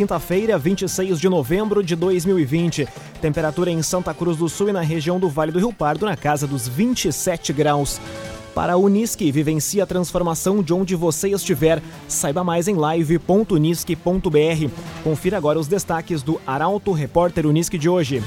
Quinta-feira, 26 de novembro de 2020. Temperatura em Santa Cruz do Sul e na região do Vale do Rio Pardo na casa dos 27 graus. Para a Unisque, vivencie a transformação de onde você estiver. Saiba mais em live.unisque.br. Confira agora os destaques do Arauto Repórter Unisque de hoje.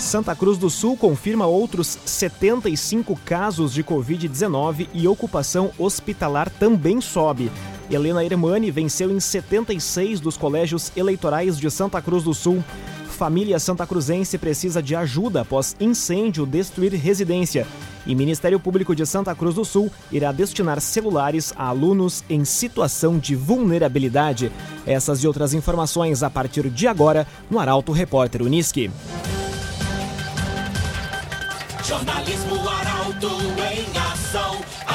Santa Cruz do Sul confirma outros 75 casos de Covid-19 e ocupação hospitalar também sobe. Helena Hermani venceu em 76 dos colégios eleitorais de Santa Cruz do Sul. Família Santa Cruzense precisa de ajuda após incêndio destruir residência. E Ministério Público de Santa Cruz do Sul irá destinar celulares a alunos em situação de vulnerabilidade. Essas e outras informações a partir de agora no Arauto Repórter Uniski. Jornalismo Arauto em.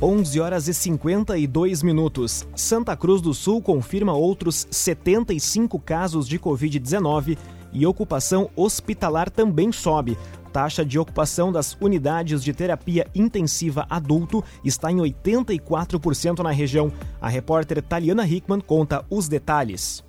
11 horas e 52 minutos. Santa Cruz do Sul confirma outros 75 casos de Covid-19 e ocupação hospitalar também sobe. Taxa de ocupação das unidades de terapia intensiva adulto está em 84% na região. A repórter Taliana Hickman conta os detalhes.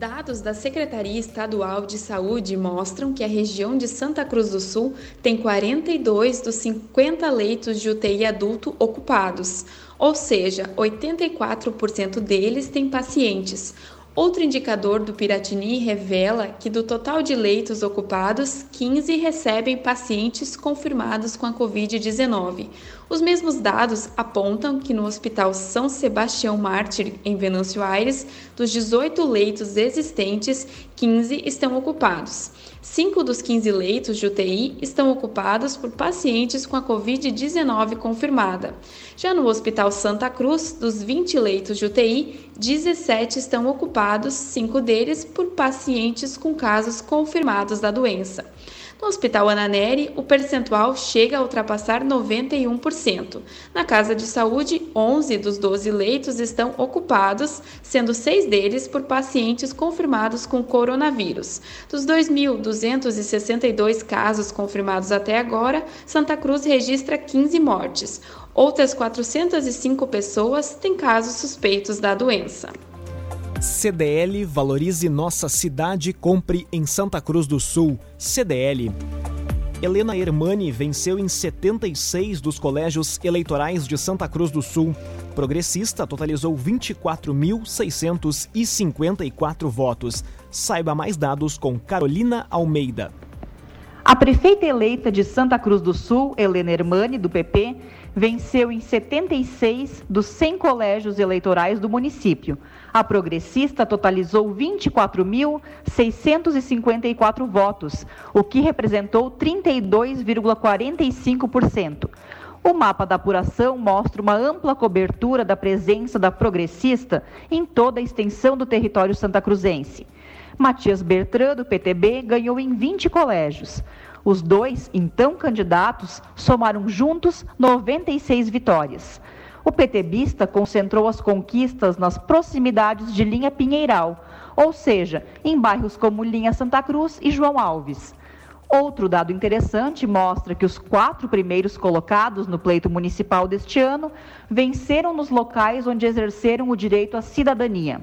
Dados da Secretaria Estadual de Saúde mostram que a região de Santa Cruz do Sul tem 42 dos 50 leitos de UTI adulto ocupados, ou seja, 84% deles têm pacientes. Outro indicador do Piratini revela que do total de leitos ocupados, 15 recebem pacientes confirmados com a Covid-19. Os mesmos dados apontam que no Hospital São Sebastião Mártir, em Venâncio Aires, dos 18 leitos existentes, 15 estão ocupados. Cinco dos 15 leitos de UTI estão ocupados por pacientes com a Covid-19 confirmada. Já no Hospital Santa Cruz, dos 20 leitos de UTI, 17 estão ocupados, cinco deles por pacientes com casos confirmados da doença. No Hospital Ananeri, o percentual chega a ultrapassar 91%. Na Casa de Saúde, 11 dos 12 leitos estão ocupados, sendo seis deles por pacientes confirmados com coronavírus. Dos 2.262 casos confirmados até agora, Santa Cruz registra 15 mortes. Outras 405 pessoas têm casos suspeitos da doença. CDL Valorize Nossa Cidade, compre em Santa Cruz do Sul. CDL. Helena Hermani venceu em 76 dos colégios eleitorais de Santa Cruz do Sul. Progressista totalizou 24.654 votos. Saiba mais dados com Carolina Almeida. A prefeita eleita de Santa Cruz do Sul, Helena Hermani, do PP, venceu em 76 dos 100 colégios eleitorais do município. A progressista totalizou 24.654 votos, o que representou 32,45%. O mapa da apuração mostra uma ampla cobertura da presença da progressista em toda a extensão do território santacruzense. Matias Bertrand, do PTB, ganhou em 20 colégios. Os dois, então candidatos, somaram juntos 96 vitórias. O PTBista concentrou as conquistas nas proximidades de linha Pinheiral, ou seja, em bairros como Linha Santa Cruz e João Alves. Outro dado interessante mostra que os quatro primeiros colocados no pleito municipal deste ano venceram nos locais onde exerceram o direito à cidadania.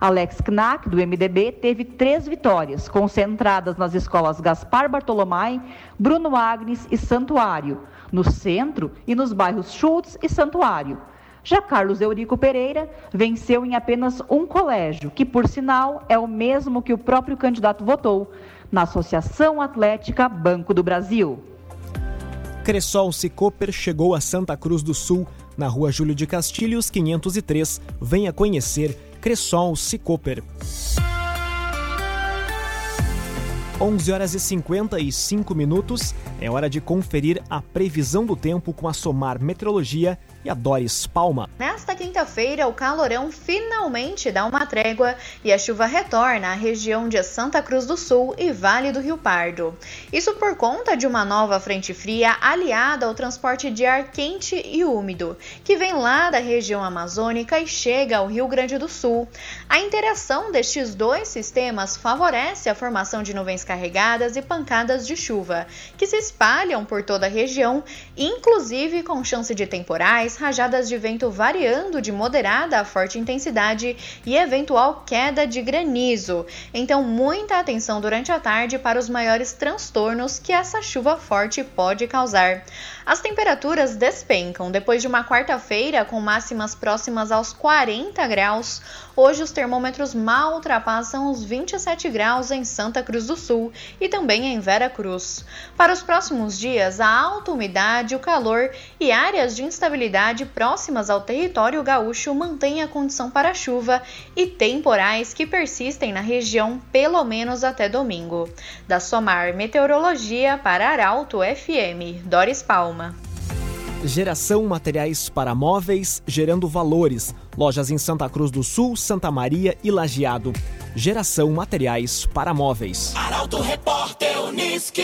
Alex Knack, do MDB, teve três vitórias, concentradas nas escolas Gaspar Bartolomai, Bruno Agnes e Santuário, no centro e nos bairros Schultz e Santuário. Já Carlos Eurico Pereira venceu em apenas um colégio, que, por sinal, é o mesmo que o próprio candidato votou, na Associação Atlética Banco do Brasil. Cressol Cicoper chegou a Santa Cruz do Sul, na rua Júlio de Castilhos, 503. Venha conhecer Cressol Cicoper. 11 horas e 55 minutos. É hora de conferir a previsão do tempo com a Somar Meteorologia e a Doris Palma. Nesta quinta-feira, o calorão finalmente dá uma trégua e a chuva retorna à região de Santa Cruz do Sul e Vale do Rio Pardo. Isso por conta de uma nova frente fria aliada ao transporte de ar quente e úmido, que vem lá da região amazônica e chega ao Rio Grande do Sul. A interação destes dois sistemas favorece a formação de nuvens carregadas e pancadas de chuva, que se espalham por toda a região, inclusive com chance de temporais, rajadas de vento variando de moderada a forte intensidade e eventual queda de granizo. Então, muita atenção durante a tarde para os maiores transtornos que essa chuva forte pode causar. As temperaturas despencam depois de uma quarta-feira com máximas próximas aos 40 graus. Hoje os termômetros mal ultrapassam os 27 graus em Santa Cruz do Sul e também em Vera Cruz. Para os próximos dias, a alta umidade, o calor e áreas de instabilidade próximas ao território gaúcho mantêm a condição para chuva e temporais que persistem na região pelo menos até domingo. Da Somar Meteorologia para Arauto FM, Doris Palma. Geração Materiais para Móveis, gerando valores. Lojas em Santa Cruz do Sul, Santa Maria e Lajeado. Geração Materiais para Móveis. Arauto Repórter Uniski.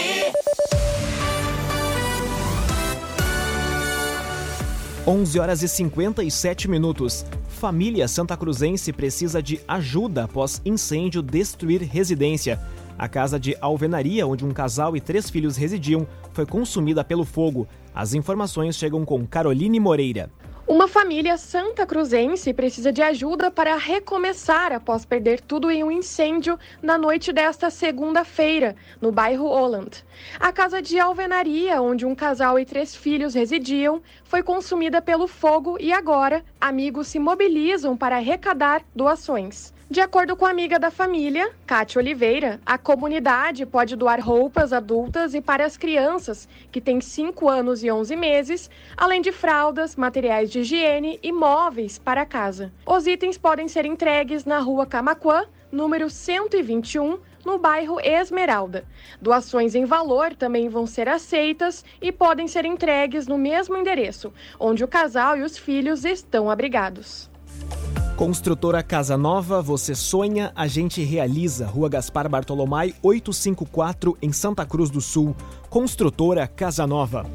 Onze horas e 57 minutos. Família Santa Cruzense precisa de ajuda após incêndio destruir residência. A casa de alvenaria, onde um casal e três filhos residiam, foi consumida pelo fogo. As informações chegam com Caroline Moreira. Uma família santa cruzense precisa de ajuda para recomeçar após perder tudo em um incêndio na noite desta segunda-feira, no bairro Holland. A casa de alvenaria, onde um casal e três filhos residiam, foi consumida pelo fogo e agora amigos se mobilizam para arrecadar doações. De acordo com a amiga da família, Cátia Oliveira, a comunidade pode doar roupas adultas e para as crianças, que têm 5 anos e 11 meses, além de fraldas, materiais de higiene e móveis para casa. Os itens podem ser entregues na rua Camaquã, número 121, no bairro Esmeralda. Doações em valor também vão ser aceitas e podem ser entregues no mesmo endereço, onde o casal e os filhos estão abrigados. Construtora Casa Nova, você sonha, a gente realiza. Rua Gaspar Bartolomai, 854, em Santa Cruz do Sul. Construtora Casa Nova.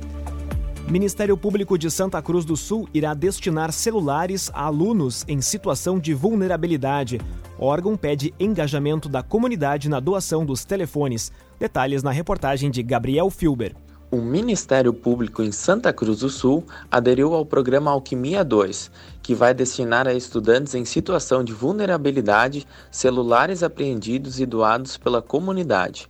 Ministério Público de Santa Cruz do Sul irá destinar celulares a alunos em situação de vulnerabilidade. O órgão pede engajamento da comunidade na doação dos telefones. Detalhes na reportagem de Gabriel Filber. O Ministério Público em Santa Cruz do Sul aderiu ao programa Alquimia 2, que vai destinar a estudantes em situação de vulnerabilidade celulares apreendidos e doados pela comunidade.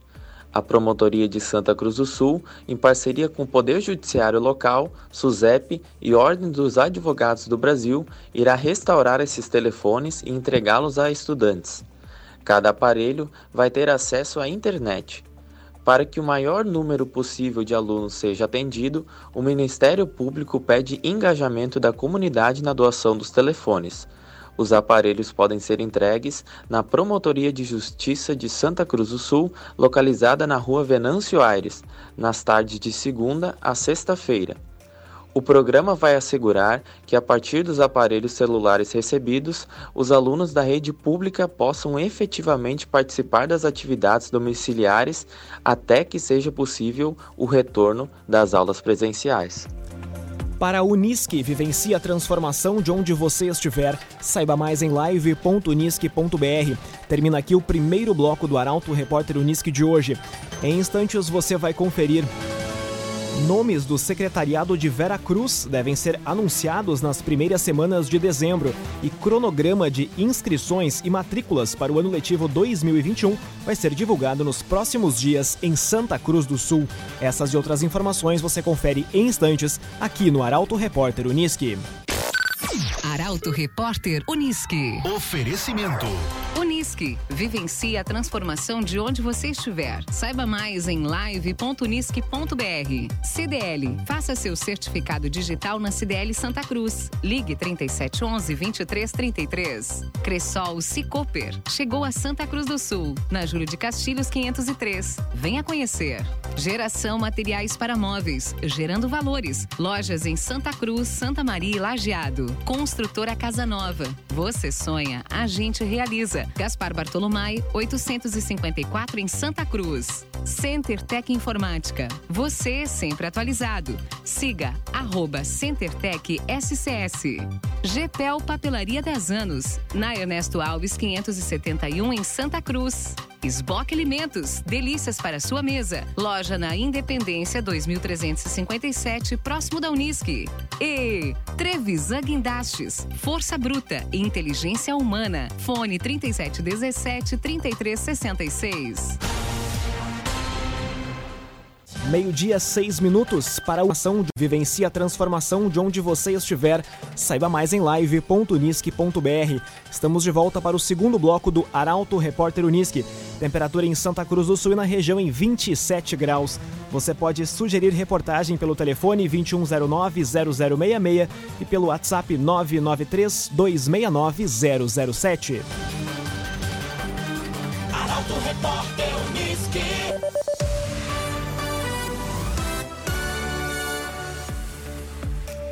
A Promotoria de Santa Cruz do Sul, em parceria com o Poder Judiciário Local, SUSEP e Ordem dos Advogados do Brasil, irá restaurar esses telefones e entregá-los a estudantes. Cada aparelho vai ter acesso à internet. Para que o maior número possível de alunos seja atendido, o Ministério Público pede engajamento da comunidade na doação dos telefones. Os aparelhos podem ser entregues na Promotoria de Justiça de Santa Cruz do Sul, localizada na rua Venâncio Aires, nas tardes de segunda a sexta-feira. O programa vai assegurar que, a partir dos aparelhos celulares recebidos, os alunos da rede pública possam efetivamente participar das atividades domiciliares até que seja possível o retorno das aulas presenciais. Para a Unisque, vivencie a transformação de onde você estiver. Saiba mais em live.unisque.br. Termina aqui o primeiro bloco do Arauto Repórter Unisque de hoje. Em instantes você vai conferir. Nomes do secretariado de Vera Cruz devem ser anunciados nas primeiras semanas de dezembro e cronograma de inscrições e matrículas para o ano letivo 2021 vai ser divulgado nos próximos dias em Santa Cruz do Sul. Essas e outras informações você confere em instantes aqui no Arauto Repórter Uniski. Arauto Repórter Uniski. Oferecimento. Unisque. Vivencie a transformação de onde você estiver. Saiba mais em live.unisque.br. CDL. Faça seu certificado digital na CDL Santa Cruz. Ligue 3711 2333. Cressol Cicoper. Chegou a Santa Cruz do Sul, na Júlio de Castilhos 503. Venha conhecer. Geração Materiais para Móveis, gerando valores. Lojas em Santa Cruz, Santa Maria e Lajeado. Construtora Casa Nova. Você sonha, a gente realiza. Gaspar Bartolomai, 854 em Santa Cruz. Center Tech Informática. Você sempre atualizado. Siga arroba CenterTech SCS. GPEL Papelaria 10 anos. Na Ernesto Alves 571 em Santa Cruz. Esboque Alimentos, delícias para sua mesa. Loja na Independência 2357, próximo da Unisque. E Trevisan Guindastes, Força Bruta e Inteligência Humana. Fone 3717 3366. Meio-dia, seis minutos para a ação de Vivencie a Transformação de onde você estiver. Saiba mais em live.unisque.br. Estamos de volta para o segundo bloco do Arauto Repórter Unisque. Temperatura em Santa Cruz do Sul e na região em 27 graus. Você pode sugerir reportagem pelo telefone 2109-0066 e pelo WhatsApp 993-269-007. Arauto Repórter Unisque.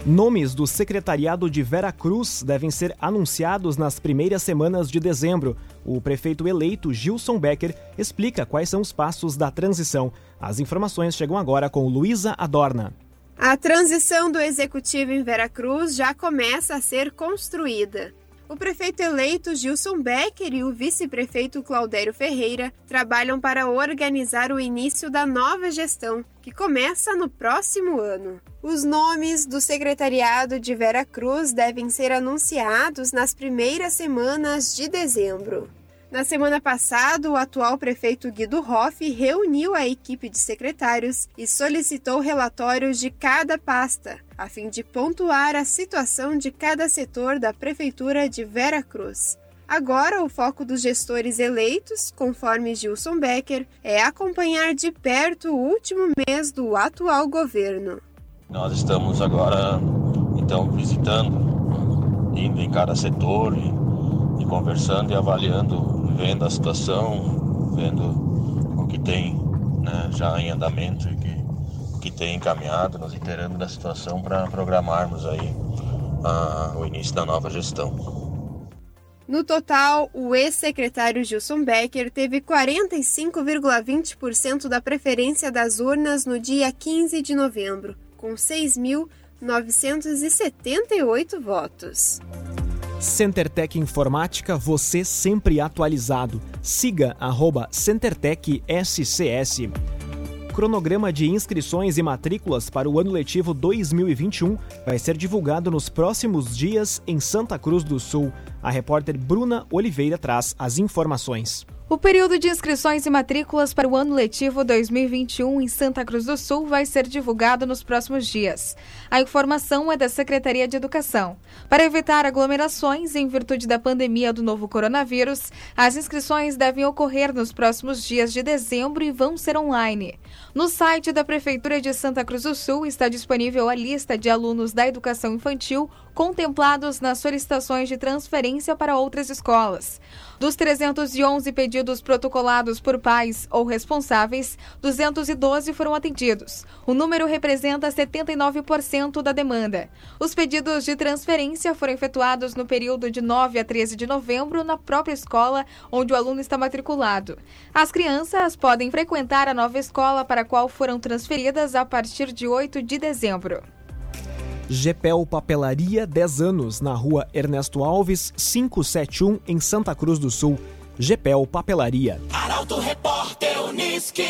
Nomes do secretariado de Vera Cruz devem ser anunciados nas primeiras semanas de dezembro. O prefeito eleito Gilson Becker explica quais são os passos da transição. As informações chegam agora com Luísa Adorna. A transição do executivo em Veracruz já começa a ser construída. O prefeito eleito Gilson Becker e o vice-prefeito Claudério Ferreira trabalham para organizar o início da nova gestão, que começa no próximo ano. Os nomes do secretariado de Vera Cruz devem ser anunciados nas primeiras semanas de dezembro. Na semana passada, o atual prefeito Guido Hoff reuniu a equipe de secretários e solicitou relatórios de cada pasta, a fim de pontuar a situação de cada setor da prefeitura de Vera Cruz. Agora, o foco dos gestores eleitos, conforme Gilson Becker, é acompanhar de perto o último mês do atual governo. Nós estamos agora, então, visitando, indo em cada setor e, e conversando e avaliando, vendo a situação, vendo o que tem né, já em andamento e que, o que tem encaminhado, nos inteirando da situação para programarmos aí a, o início da nova gestão. No total, o ex-secretário Gilson Becker teve 45,20% da preferência das urnas no dia 15 de novembro, com 6.978 votos. CenterTech Informática, você sempre atualizado. Siga arroba CenterTech SCS. Cronograma de inscrições e matrículas para o ano letivo 2021 vai ser divulgado nos próximos dias em Santa Cruz do Sul. A repórter Bruna Oliveira traz as informações. O período de inscrições e matrículas para o ano letivo 2021 em Santa Cruz do Sul vai ser divulgado nos próximos dias. A informação é da Secretaria de Educação. Para evitar aglomerações em virtude da pandemia do novo coronavírus, as inscrições devem ocorrer nos próximos dias de dezembro e vão ser online. No site da Prefeitura de Santa Cruz do Sul está disponível a lista de alunos da educação infantil contemplados nas solicitações de transferência para outras escolas. Dos 311 pedidos protocolados por pais ou responsáveis, 212 foram atendidos. O número representa 79% da demanda. Os pedidos de transferência foram efetuados no período de 9 a 13 de novembro na própria escola onde o aluno está matriculado. As crianças podem frequentar a nova escola para a qual foram transferidas a partir de 8 de dezembro. GPEL Papelaria 10 anos, na rua Ernesto Alves, 571, em Santa Cruz do Sul. GPEL Papelaria. Arauto Repórter Unisque.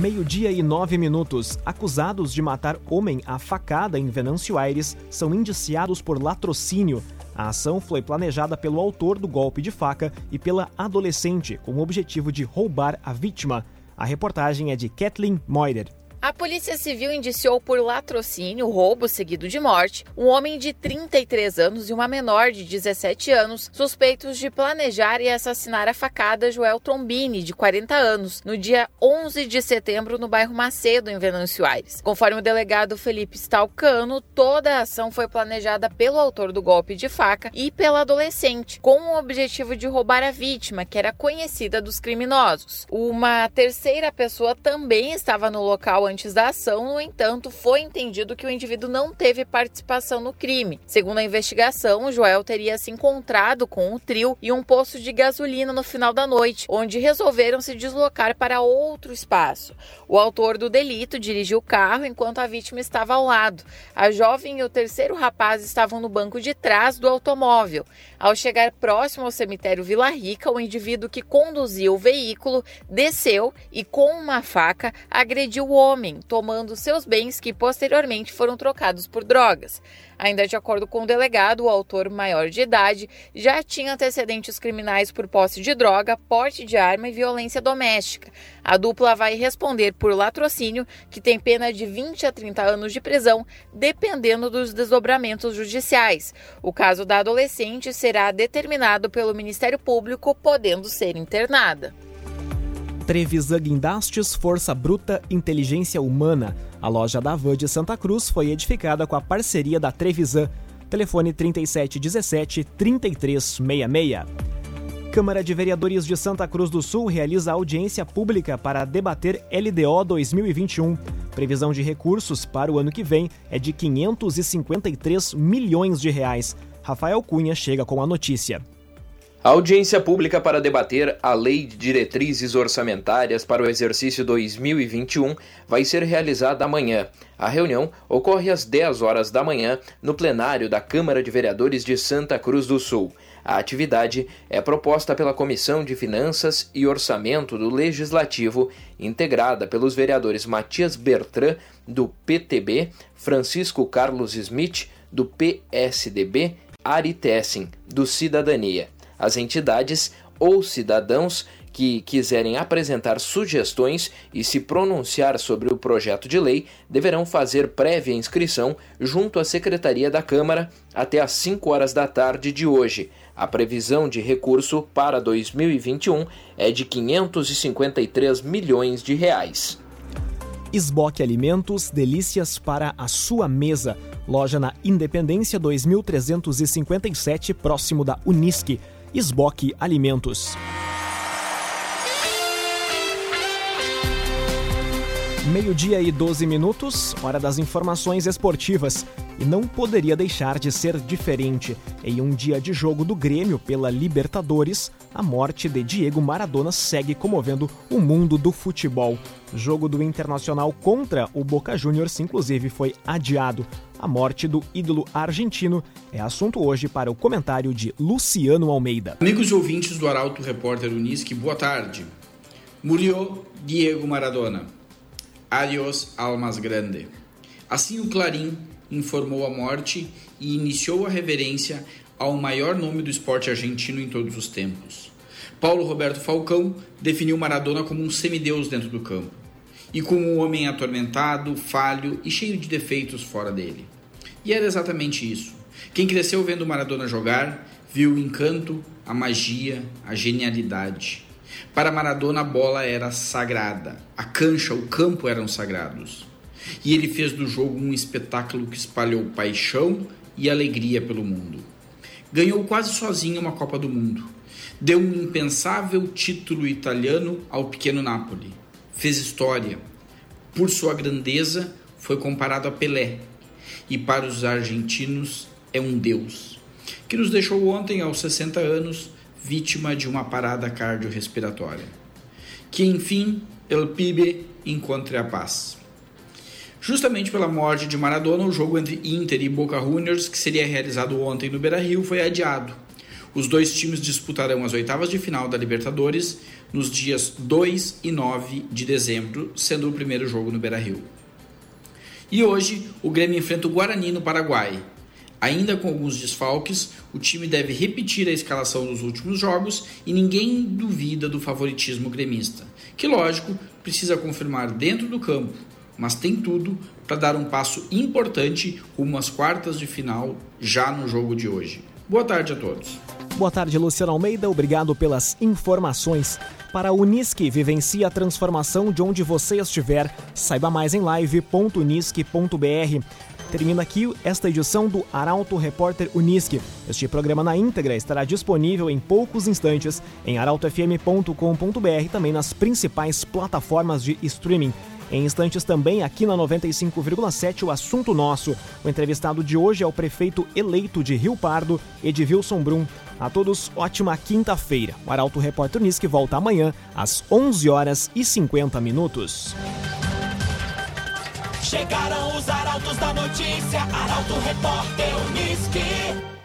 Meio-dia e nove minutos. Acusados de matar homem à facada em Venâncio Aires são indiciados por latrocínio. A ação foi planejada pelo autor do golpe de faca e pela adolescente, com o objetivo de roubar a vítima. A reportagem é de Kathleen Moider. A Polícia Civil indiciou por latrocínio, roubo seguido de morte, um homem de 33 anos e uma menor de 17 anos, suspeitos de planejar e assassinar a facada Joel Trombini, de 40 anos, no dia 11 de setembro no bairro Macedo, em Venâncio Aires. Conforme o delegado Felipe Stalcano, toda a ação foi planejada pelo autor do golpe de faca e pela adolescente, com o objetivo de roubar a vítima, que era conhecida dos criminosos. Uma terceira pessoa também estava no local antes da ação, no entanto, foi entendido que o indivíduo não teve participação no crime. Segundo a investigação, Joel teria se encontrado com o trio em um posto de gasolina no final da noite, onde resolveram se deslocar para outro espaço. O autor do delito dirigiu o carro enquanto a vítima estava ao lado. A jovem e o terceiro rapaz estavam no banco de trás do automóvel. Ao chegar próximo ao cemitério Vila Rica, o indivíduo que conduzia o veículo desceu e, com uma faca, agrediu o homem, tomando seus bens que posteriormente foram trocados por drogas. Ainda de acordo com o delegado, o autor maior de idade já tinha antecedentes criminais por posse de droga, porte de arma e violência doméstica. A dupla vai responder por latrocínio, que tem pena de 20 a 30 anos de prisão, dependendo dos desdobramentos judiciais. O caso da adolescente será determinado pelo Ministério Público, podendo ser internada. Trevisan Guindastes Força Bruta Inteligência Humana. A loja da Van de Santa Cruz foi edificada com a parceria da Trevisan. Telefone 3717 3366. Câmara de Vereadores de Santa Cruz do Sul realiza audiência pública para debater LDO 2021. Previsão de recursos para o ano que vem é de 553 milhões de reais. Rafael Cunha chega com a notícia. A audiência pública para debater a Lei de Diretrizes Orçamentárias para o exercício 2021 vai ser realizada amanhã. A reunião ocorre às 10 horas da manhã no plenário da Câmara de Vereadores de Santa Cruz do Sul. A atividade é proposta pela Comissão de Finanças e Orçamento do Legislativo, integrada pelos vereadores Matias Bertrand, do PTB, Francisco Carlos Smith, do PSDB, Ari Tessin, do Cidadania. As entidades ou cidadãos que quiserem apresentar sugestões e se pronunciar sobre o projeto de lei deverão fazer prévia inscrição junto à Secretaria da Câmara até às 5 horas da tarde de hoje. A previsão de recurso para 2021 é de 553 milhões de reais. Esboque Alimentos, delícias para a sua mesa. Loja na Independência 2357, próximo da Unisque. Esboque Alimentos. Meio-dia e 12 minutos, hora das informações esportivas. E não poderia deixar de ser diferente. Em um dia de jogo do Grêmio pela Libertadores, a morte de Diego Maradona segue comovendo o mundo do futebol. O jogo do Internacional contra o Boca Juniors, inclusive, foi adiado. A morte do ídolo argentino é assunto hoje para o comentário de Luciano Almeida. Amigos e ouvintes do Arauto Repórter Unisque, boa tarde. Murió Diego Maradona. Adiós, almas grande. Assim o Clarim informou a morte e iniciou a reverência ao maior nome do esporte argentino em todos os tempos. Paulo Roberto Falcão definiu Maradona como um semideus dentro do campo e como um homem atormentado, falho e cheio de defeitos fora dele. E era exatamente isso. Quem cresceu vendo Maradona jogar viu o encanto, a magia, a genialidade. Para Maradona, a bola era sagrada, a cancha, o campo eram sagrados. E ele fez do jogo um espetáculo que espalhou paixão e alegria pelo mundo. Ganhou quase sozinho uma Copa do Mundo. Deu um impensável título italiano ao pequeno Napoli. Fez história. Por sua grandeza, foi comparado a Pelé. E para os argentinos, é um deus. Que nos deixou ontem, aos 60 anos, vítima de uma parada cardiorrespiratória. Que enfim, El Pibe encontre a paz. Justamente pela morte de Maradona, o jogo entre Inter e Boca Juniors, que seria realizado ontem no Beira-Rio, foi adiado. Os dois times disputarão as oitavas de final da Libertadores nos dias 2 e 9 de dezembro, sendo o primeiro jogo no Beira-Rio. E hoje, o Grêmio enfrenta o Guarani no Paraguai, Ainda com alguns desfalques, o time deve repetir a escalação dos últimos jogos e ninguém duvida do favoritismo gremista, que, lógico, precisa confirmar dentro do campo mas tem tudo para dar um passo importante rumo às quartas de final já no jogo de hoje. Boa tarde a todos. Boa tarde, Luciano Almeida. Obrigado pelas informações. Para a Unisque, vivencie a transformação de onde você estiver. Saiba mais em live.unisque.br. Termina aqui esta edição do Arauto Repórter Unisque. Este programa na íntegra estará disponível em poucos instantes em arautofm.com.br também nas principais plataformas de streaming. Em instantes também, aqui na 95,7, o assunto nosso. O entrevistado de hoje é o prefeito eleito de Rio Pardo, Edvilson Brum. A todos, ótima quinta-feira. O Arauto Repórter Unisque volta amanhã, às 11 horas e 50 minutos. Chegaram os arautos da notícia, Arauto Repórter Unisque.